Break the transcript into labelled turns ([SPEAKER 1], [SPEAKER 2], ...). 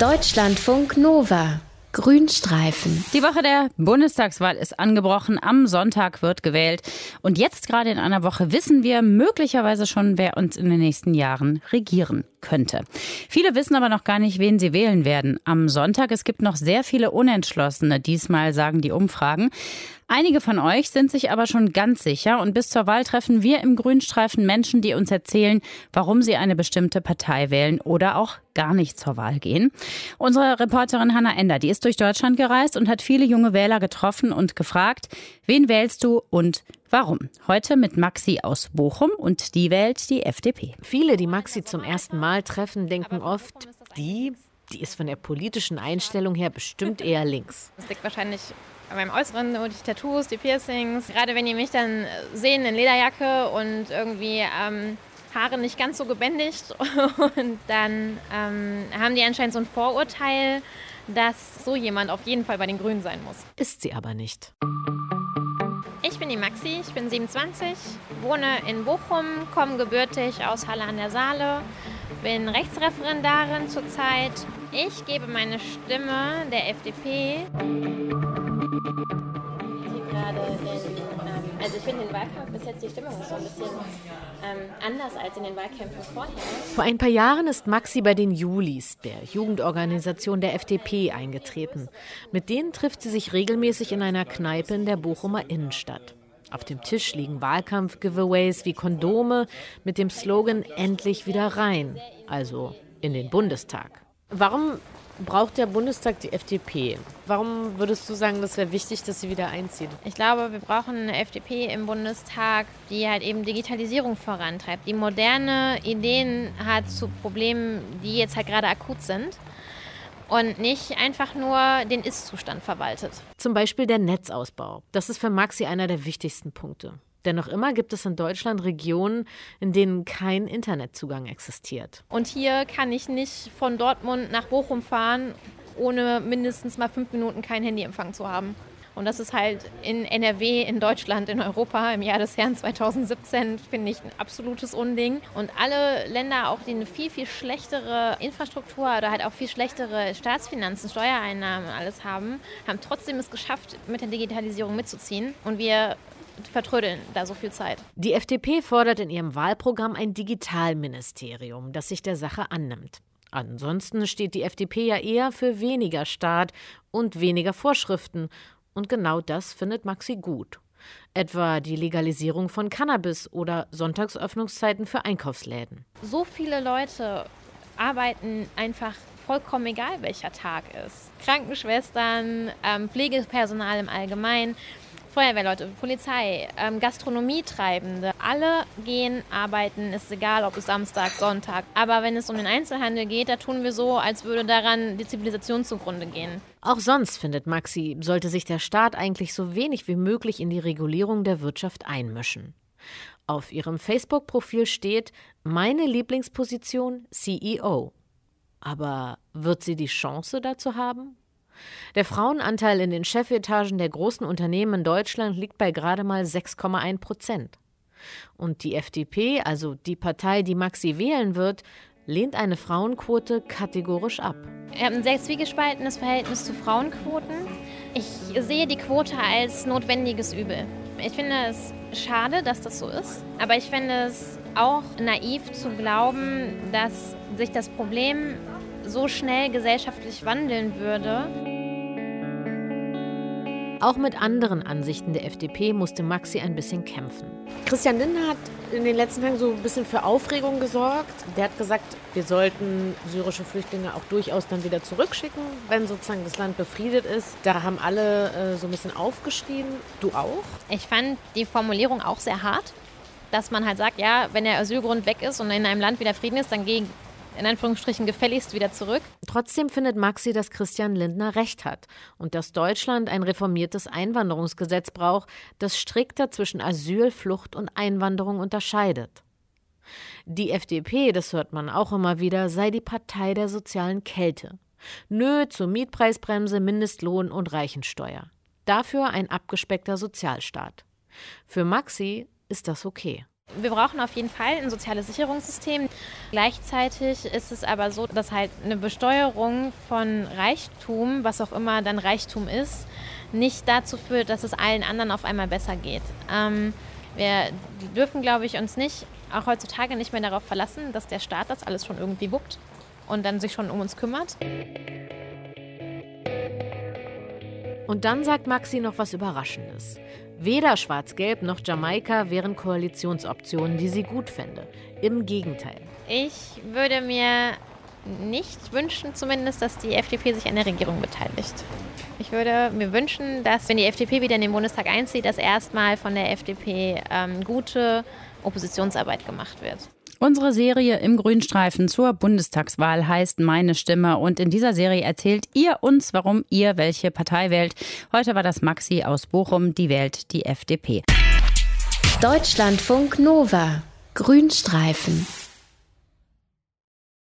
[SPEAKER 1] Deutschlandfunk Nova. Grünstreifen.
[SPEAKER 2] Die Woche der Bundestagswahl ist angebrochen. Am Sonntag wird gewählt. Und jetzt gerade in einer Woche wissen wir möglicherweise schon, wer uns in den nächsten Jahren regieren könnte. Viele wissen aber noch gar nicht, wen sie wählen werden. Am Sonntag, es gibt noch sehr viele Unentschlossene. Diesmal sagen die Umfragen. Einige von euch sind sich aber schon ganz sicher und bis zur Wahl treffen wir im Grünstreifen Menschen, die uns erzählen, warum sie eine bestimmte Partei wählen oder auch gar nicht zur Wahl gehen. Unsere Reporterin Hanna Ender, die ist durch Deutschland gereist und hat viele junge Wähler getroffen und gefragt, wen wählst du und warum? Heute mit Maxi aus Bochum und die wählt die FDP.
[SPEAKER 3] Viele, die Maxi zum ersten Mal treffen, denken oft, die, die ist von der politischen Einstellung her bestimmt eher links.
[SPEAKER 4] Das liegt wahrscheinlich beim Äußeren, die Tattoos, die Piercings. Gerade wenn die mich dann sehen in Lederjacke und irgendwie ähm, Haare nicht ganz so gebändigt und dann ähm, haben die anscheinend so ein Vorurteil, dass so jemand auf jeden Fall bei den Grünen sein muss.
[SPEAKER 3] Ist sie aber nicht.
[SPEAKER 4] Ich bin die Maxi, ich bin 27, wohne in Bochum, komme gebürtig aus Halle an der Saale, bin Rechtsreferendarin zurzeit. Ich gebe meine Stimme der FDP gerade in, ähm, also ich finde den Wahlkampf bis jetzt die Stimmung ist so ein bisschen ähm, anders als in den Wahlkämpfen vorher.
[SPEAKER 3] Vor ein paar Jahren ist Maxi bei den Julis, der Jugendorganisation der FDP, eingetreten. Mit denen trifft sie sich regelmäßig in einer Kneipe in der Bochumer Innenstadt. Auf dem Tisch liegen Wahlkampf-Giveaways wie Kondome mit dem Slogan Endlich wieder rein, also in den Bundestag. Warum braucht der Bundestag die FDP? Warum würdest du sagen, das wäre wichtig, dass sie wieder einzieht?
[SPEAKER 4] Ich glaube, wir brauchen eine FDP im Bundestag, die halt eben Digitalisierung vorantreibt, die moderne Ideen hat zu Problemen, die jetzt halt gerade akut sind und nicht einfach nur den Ist-Zustand verwaltet.
[SPEAKER 3] Zum Beispiel der Netzausbau. Das ist für Maxi einer der wichtigsten Punkte. Denn noch immer gibt es in Deutschland Regionen, in denen kein Internetzugang existiert.
[SPEAKER 4] Und hier kann ich nicht von Dortmund nach Bochum fahren, ohne mindestens mal fünf Minuten kein Handyempfang zu haben. Und das ist halt in NRW, in Deutschland, in Europa im Jahr des Herrn 2017, finde ich, ein absolutes Unding. Und alle Länder, auch die eine viel, viel schlechtere Infrastruktur oder halt auch viel schlechtere Staatsfinanzen, Steuereinnahmen alles haben, haben trotzdem es geschafft, mit der Digitalisierung mitzuziehen. Und wir vertrödeln da so viel Zeit.
[SPEAKER 3] Die FDP fordert in ihrem Wahlprogramm ein Digitalministerium, das sich der Sache annimmt. Ansonsten steht die FDP ja eher für weniger Staat und weniger Vorschriften. Und genau das findet Maxi gut. Etwa die Legalisierung von Cannabis oder Sonntagsöffnungszeiten für Einkaufsläden.
[SPEAKER 4] So viele Leute arbeiten einfach vollkommen egal, welcher Tag ist. Krankenschwestern, ähm, Pflegepersonal im Allgemeinen. Feuerwehrleute, Polizei, ähm, Gastronomietreibende, alle gehen arbeiten, ist egal, ob es Samstag, Sonntag. Aber wenn es um den Einzelhandel geht, da tun wir so, als würde daran die Zivilisation zugrunde gehen.
[SPEAKER 3] Auch sonst, findet Maxi, sollte sich der Staat eigentlich so wenig wie möglich in die Regulierung der Wirtschaft einmischen. Auf ihrem Facebook-Profil steht Meine Lieblingsposition CEO. Aber wird sie die Chance dazu haben? Der Frauenanteil in den Chefetagen der großen Unternehmen in Deutschland liegt bei gerade mal 6,1 Prozent. Und die FDP, also die Partei, die Maxi wählen wird, lehnt eine Frauenquote kategorisch ab.
[SPEAKER 4] Ich habe ein sehr zwiegespaltenes Verhältnis zu Frauenquoten. Ich sehe die Quote als notwendiges Übel. Ich finde es schade, dass das so ist, aber ich finde es auch naiv zu glauben, dass sich das Problem so schnell gesellschaftlich wandeln würde.
[SPEAKER 3] Auch mit anderen Ansichten der FDP musste Maxi ein bisschen kämpfen.
[SPEAKER 5] Christian Lindner hat in den letzten Tagen so ein bisschen für Aufregung gesorgt. Der hat gesagt, wir sollten syrische Flüchtlinge auch durchaus dann wieder zurückschicken, wenn sozusagen das Land befriedet ist. Da haben alle äh, so ein bisschen aufgeschrien. Du auch?
[SPEAKER 4] Ich fand die Formulierung auch sehr hart, dass man halt sagt, ja, wenn der Asylgrund weg ist und in einem Land wieder Frieden ist, dann gehen in Anführungsstrichen gefälligst wieder zurück.
[SPEAKER 3] Trotzdem findet Maxi, dass Christian Lindner recht hat und dass Deutschland ein reformiertes Einwanderungsgesetz braucht, das strikter zwischen Asyl, Flucht und Einwanderung unterscheidet. Die FDP, das hört man auch immer wieder, sei die Partei der sozialen Kälte. Nö zur Mietpreisbremse, Mindestlohn und Reichensteuer. Dafür ein abgespeckter Sozialstaat. Für Maxi ist das okay.
[SPEAKER 4] Wir brauchen auf jeden Fall ein soziales Sicherungssystem. Gleichzeitig ist es aber so, dass halt eine Besteuerung von Reichtum, was auch immer dann Reichtum ist, nicht dazu führt, dass es allen anderen auf einmal besser geht. Ähm, wir dürfen, glaube ich, uns nicht, auch heutzutage nicht mehr darauf verlassen, dass der Staat das alles schon irgendwie wuppt und dann sich schon um uns kümmert.
[SPEAKER 3] Und dann sagt Maxi noch was Überraschendes. Weder Schwarz-Gelb noch Jamaika wären Koalitionsoptionen, die sie gut fände. Im Gegenteil.
[SPEAKER 4] Ich würde mir nicht wünschen, zumindest, dass die FDP sich an der Regierung beteiligt. Ich würde mir wünschen, dass, wenn die FDP wieder in den Bundestag einzieht, dass erstmal von der FDP ähm, gute Oppositionsarbeit gemacht wird.
[SPEAKER 2] Unsere Serie im Grünstreifen zur Bundestagswahl heißt Meine Stimme und in dieser Serie erzählt ihr uns, warum ihr welche Partei wählt. Heute war das Maxi aus Bochum, die wählt die FDP.
[SPEAKER 1] Deutschlandfunk Nova. Grünstreifen.